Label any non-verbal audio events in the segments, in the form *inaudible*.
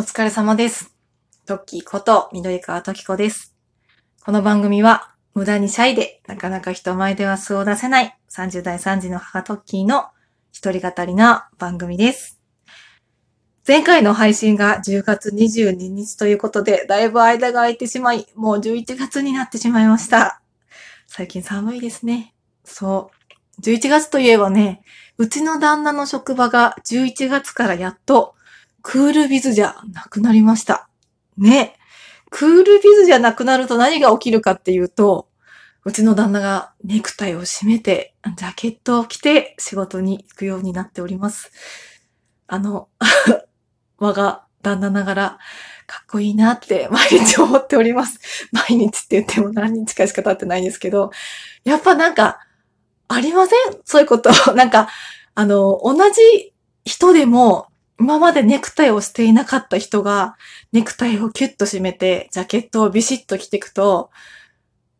お疲れ様です。トッキーこと緑川トキコです。この番組は無駄にシャイでなかなか人前では素を出せない30代3時の母トッキーの一人語りな番組です。前回の配信が10月22日ということで、だいぶ間が空いてしまい、もう11月になってしまいました。最近寒いですね。そう。11月といえばね、うちの旦那の職場が11月からやっとクールビズじゃなくなりました。ね。クールビズじゃなくなると何が起きるかっていうと、うちの旦那がネクタイを締めて、ジャケットを着て仕事に行くようになっております。あの、*laughs* 我が旦那ながら、かっこいいなって毎日思っております。毎日って言っても何日かしか経ってないんですけど、やっぱなんか、ありません？そういうこと。*laughs* なんか、あの、同じ人でも、今までネクタイをしていなかった人が、ネクタイをキュッと締めて、ジャケットをビシッと着ていくと、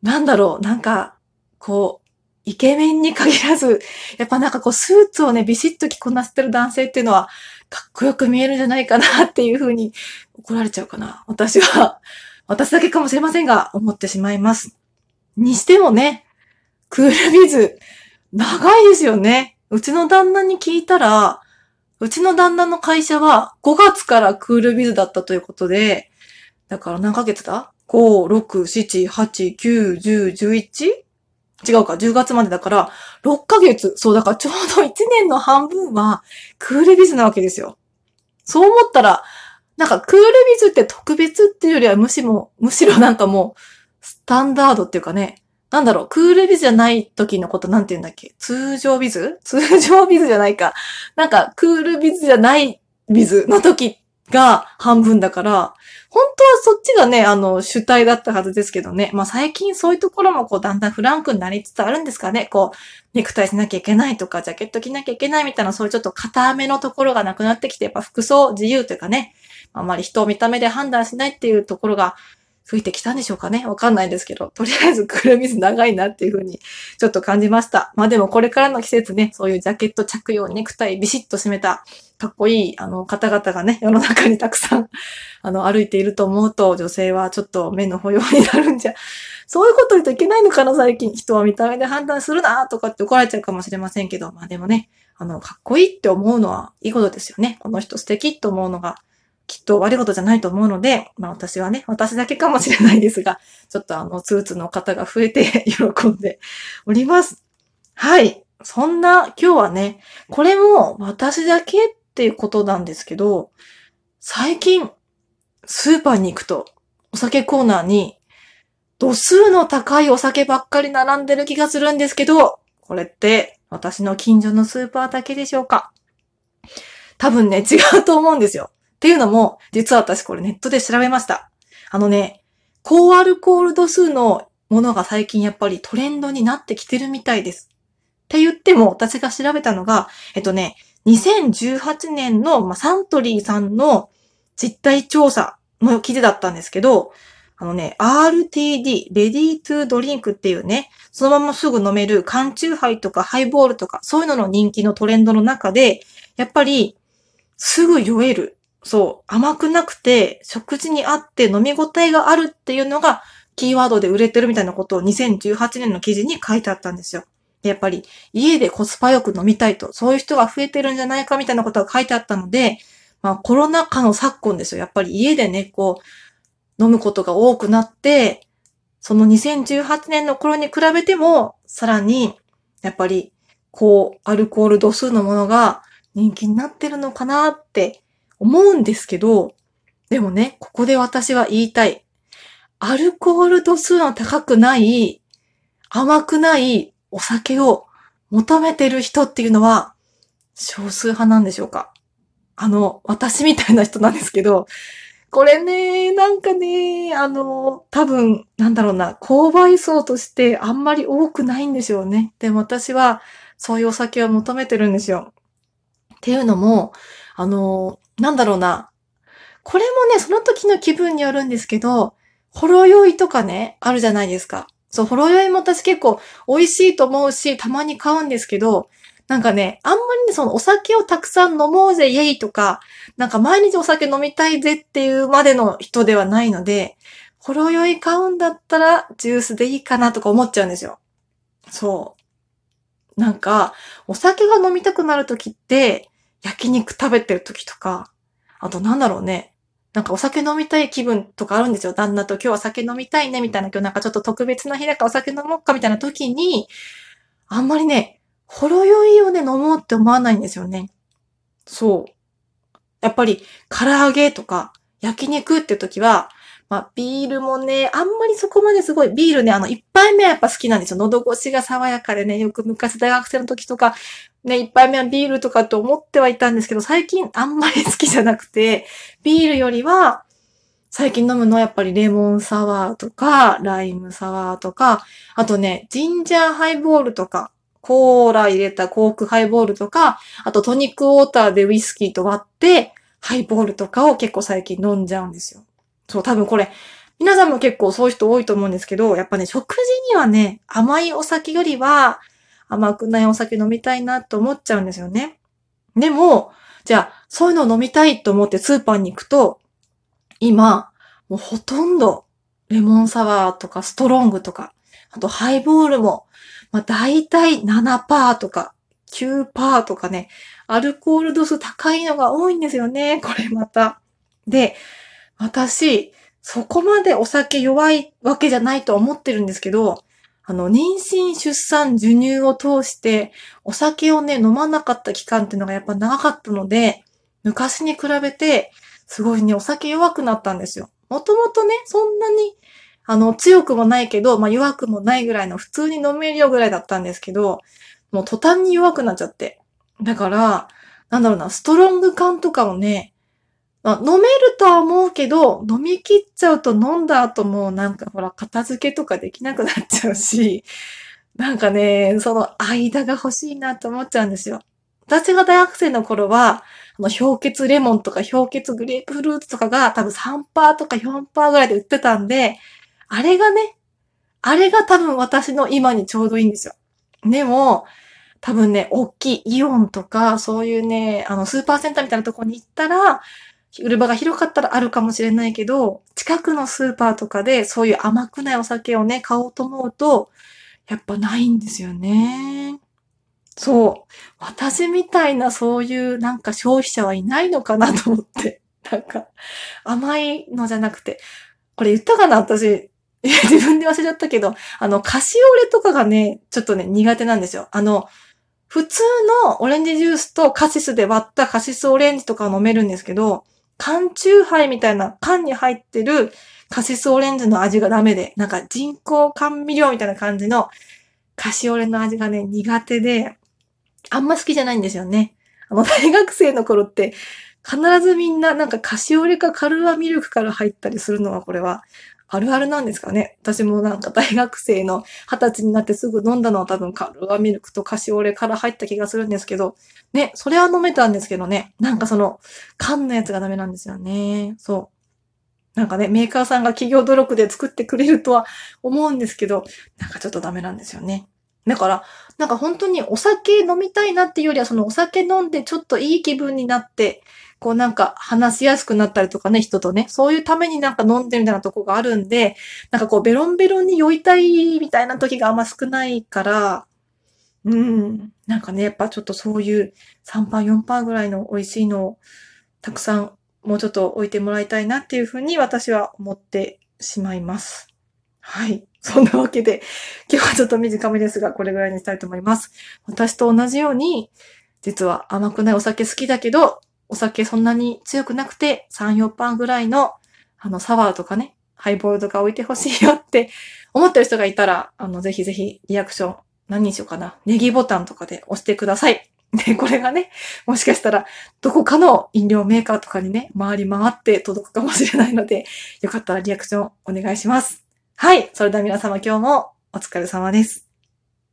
なんだろう、なんか、こう、イケメンに限らず、やっぱなんかこう、スーツをね、ビシッと着こなしてる男性っていうのは、かっこよく見えるんじゃないかなっていうふうに、怒られちゃうかな。私は、私だけかもしれませんが、思ってしまいます。にしてもね、クールビズ、長いですよね。うちの旦那に聞いたら、うちの旦那の会社は5月からクールビズだったということで、だから何ヶ月だ ?5、6、7、8、9、10、11? 違うか、10月までだから、6ヶ月。そう、だからちょうど1年の半分はクールビズなわけですよ。そう思ったら、なんかクールビズって特別っていうよりはむしろ、むしろなんかもう、スタンダードっていうかね、なんだろう、クールビズじゃない時のことなんて言うんだっけ？通常ビズ？*laughs* 通常ビズじゃないか。なんか、クールビズじゃないビズの時が半分だから、本当はそっちがね、あの、主体だったはずですけどね。まあ最近そういうところもこう、だんだんフランクになりつつあるんですかね。こう、ネクタイしなきゃいけないとか、ジャケット着なきゃいけないみたいな、そういうちょっと固めのところがなくなってきて、やっぱ服装自由というかね、あまり人を見た目で判断しないっていうところが吹いてきたんでしょうかね？わかんないですけど、とりあえずクールビズ長いなっていうふうにちょっと感じました。まあでもこれからの季節ね、そういうジャケット着用、ネクタイビシッと締めた、かっこいい、あの、方々がね、世の中にたくさん、*laughs* あの、歩いていると思うと、女性はちょっと目の保養になるんじゃ、そういうこと言うといけないのかな、最近。人は見た目で判断するな、とかって怒られちゃうかもしれませんけど、まあでもね、あの、かっこいいって思うのはいいことですよね。この人素敵と思うのが、きっと悪いことじゃないと思うので、まあ私はね、私だけかもしれないですが、ちょっとあの、スーツの方が増えて *laughs* 喜んでおります。はい。そんな今日はね、これも私だけっていうことなんですけど、最近、スーパーに行くと、お酒コーナーに、度数の高いお酒ばっかり並んでる気がするんですけど、これって私の近所のスーパーだけでしょうか？多分ね、違うと思うんですよ。っていうのも、実は私これネットで調べました。あのね、高アルコール度数のものが最近やっぱりトレンドになってきてるみたいです。って言っても、私が調べたのが、えっとね、2018年の、まあ、サントリーさんの実態調査の記事だったんですけど、あのね、RTD、レディートゥドリンクっていうね、そのまますぐ飲める缶チューハイとかハイボールとか、そういうのの人気のトレンドの中で、やっぱり、すぐ酔える。そう、甘くなくて、食事に合って飲み応えがあるっていうのが、キーワードで売れてるみたいなことを2018年の記事に書いてあったんですよ。やっぱり、家でコスパよく飲みたいと、そういう人が増えてるんじゃないかみたいなことが書いてあったので、まあコロナ禍の昨今ですよ。やっぱり家でね、こう、飲むことが多くなって、その2018年の頃に比べても、さらに、やっぱり、こう、アルコール度数のものが人気になってるのかなって思うんですけど、でもね、ここで私は言いたい。アルコール度数の高くない、甘くないお酒を求めてる人っていうのは少数派なんでしょうかあの、私みたいな人なんですけど、これね、なんかね、あの、多分、なんだろうな、購買層としてあんまり多くないんですよね。でも私は、そういうお酒を求めてるんですよ。っていうのも、あの、なんだろうな。これもね、その時の気分によるんですけど、ほろ酔いとかね、あるじゃないですか。そう、ほろ酔いも私結構美味しいと思うし、たまに買うんですけど、なんかね、あんまりね、そのお酒をたくさん飲もうぜ、イェイとか、なんか毎日お酒飲みたいぜっていうまでの人ではないので、ほろ酔い買うんだったらジュースでいいかなとか思っちゃうんですよ。そう。なんか、お酒が飲みたくなるときって、焼肉食べてるときとか、あとなんだろうね。なんかお酒飲みたい気分とかあるんですよ。旦那と今日は酒飲みたいね、みたいな今日なんかちょっと特別な日だからお酒飲もうかみたいな時に、あんまりね、ほろ酔いをね、飲もうって思わないんですよね。そう。やっぱり、唐揚げとか、焼肉って時は、まあ、ビールもね、あんまりそこまですごい、ビールね、あの、一杯目はやっぱ好きなんですよ。喉越しが爽やかでね、よく昔大学生の時とか、ね、一杯目はビールとかと思ってはいたんですけど、最近あんまり好きじゃなくて、ビールよりは、最近飲むのはやっぱりレモンサワーとか、ライムサワーとか、あとね、ジンジャーハイボールとか、コーラ入れたコークハイボールとか、あとトニックウォーターでウイスキーと割って、ハイボールとかを結構最近飲んじゃうんですよ。そう、多分これ、皆さんも結構そういう人多いと思うんですけど、やっぱね、食事にはね、甘いお酒よりは、甘くないお酒飲みたいなと思っちゃうんですよね。でも、じゃあ、そういうのを飲みたいと思ってスーパーに行くと、今、もうほとんど、レモンサワーとかストロングとか、あとハイボールも、まあ大体7%とか9%とかね、アルコール度数高いのが多いんですよね、これまた。で、私、そこまでお酒弱いわけじゃないと思ってるんですけど、あの、妊娠、出産、授乳を通して、お酒をね、飲まなかった期間っていうのがやっぱ長かったので、昔に比べて、すごいね、お酒弱くなったんですよ。もともとね、そんなに、あの、強くもないけど、まあ弱くもないぐらいの普通に飲めるよぐらいだったんですけど、もう途端に弱くなっちゃって。だから、なんだろうな、ストロング缶とかをね、飲めるとは思うけど、飲み切っちゃうと飲んだ後もなんかほら、片付けとかできなくなっちゃうし、*laughs* なんかね、その間が欲しいなと思っちゃうんですよ。私が大学生の頃は、あの、氷結レモンとか氷結グレープフルーツとかが多分3%とか4%ぐらいで売ってたんで、あれがね、あれが多分私の今にちょうどいいんですよ。でも、多分ね、大きいイオンとか、そういうね、あの、スーパーセンターみたいなとこに行ったら、売る場が広かったらあるかもしれないけど、近くのスーパーとかでそういう甘くないお酒をね、買おうと思うと、やっぱないんですよね。そう。私みたいなそういうなんか消費者はいないのかなと思って。*laughs* なんか、甘いのじゃなくて。これ言ったかな？私。自分で忘れちゃったけど、あの、カシオレとかがね、ちょっとね、苦手なんですよ。あの、普通のオレンジジュースとカシスで割ったカシスオレンジとか飲めるんですけど、缶中杯みたいな缶に入ってるカシスオレンジの味がダメで、なんか人工甘味料みたいな感じのカシオレの味がね、苦手で、あんま好きじゃないんですよね。あの、大学生の頃って、必ずみんななんかカシオレかカルアミルクから入ったりするのはこれはあるあるなんですかね。私もなんか大学生の二十歳になってすぐ飲んだのは多分カルアミルクとカシオレから入った気がするんですけど、ね、それは飲めたんですけどね、なんかその缶のやつがダメなんですよね。そう。なんかね、メーカーさんが企業努力で作ってくれるとは思うんですけど、なんかちょっとダメなんですよね。だから、なんか本当にお酒飲みたいなっていうよりは、そのお酒飲んでちょっといい気分になって、こうなんか話しやすくなったりとかね、人とね、そういうためになんか飲んでるみたいなとこがあるんで、なんかこうベロンベロンに酔いたいみたいな時があんま少ないから、うん、なんかね、やっぱちょっとそういう3%、4%ぐらいの美味しいのをたくさんもうちょっと置いてもらいたいなっていうふうに私は思ってしまいます。はい。そんなわけで、今日はちょっと短めですが、これぐらいにしたいと思います。私と同じように、実は甘くないお酒好きだけど、お酒そんなに強くなくて、3、4パンぐらいの、あの、サワーとかね、ハイボールとか置いてほしいよって *laughs* 思ってる人がいたら、あの、ぜひぜひリアクション、何にしようかな。ネギボタンとかで押してください。で、これがね、もしかしたら、どこかの飲料メーカーとかにね、回り回って届くかもしれないので、よかったらリアクションお願いします。はい。それでは皆様今日もお疲れ様です。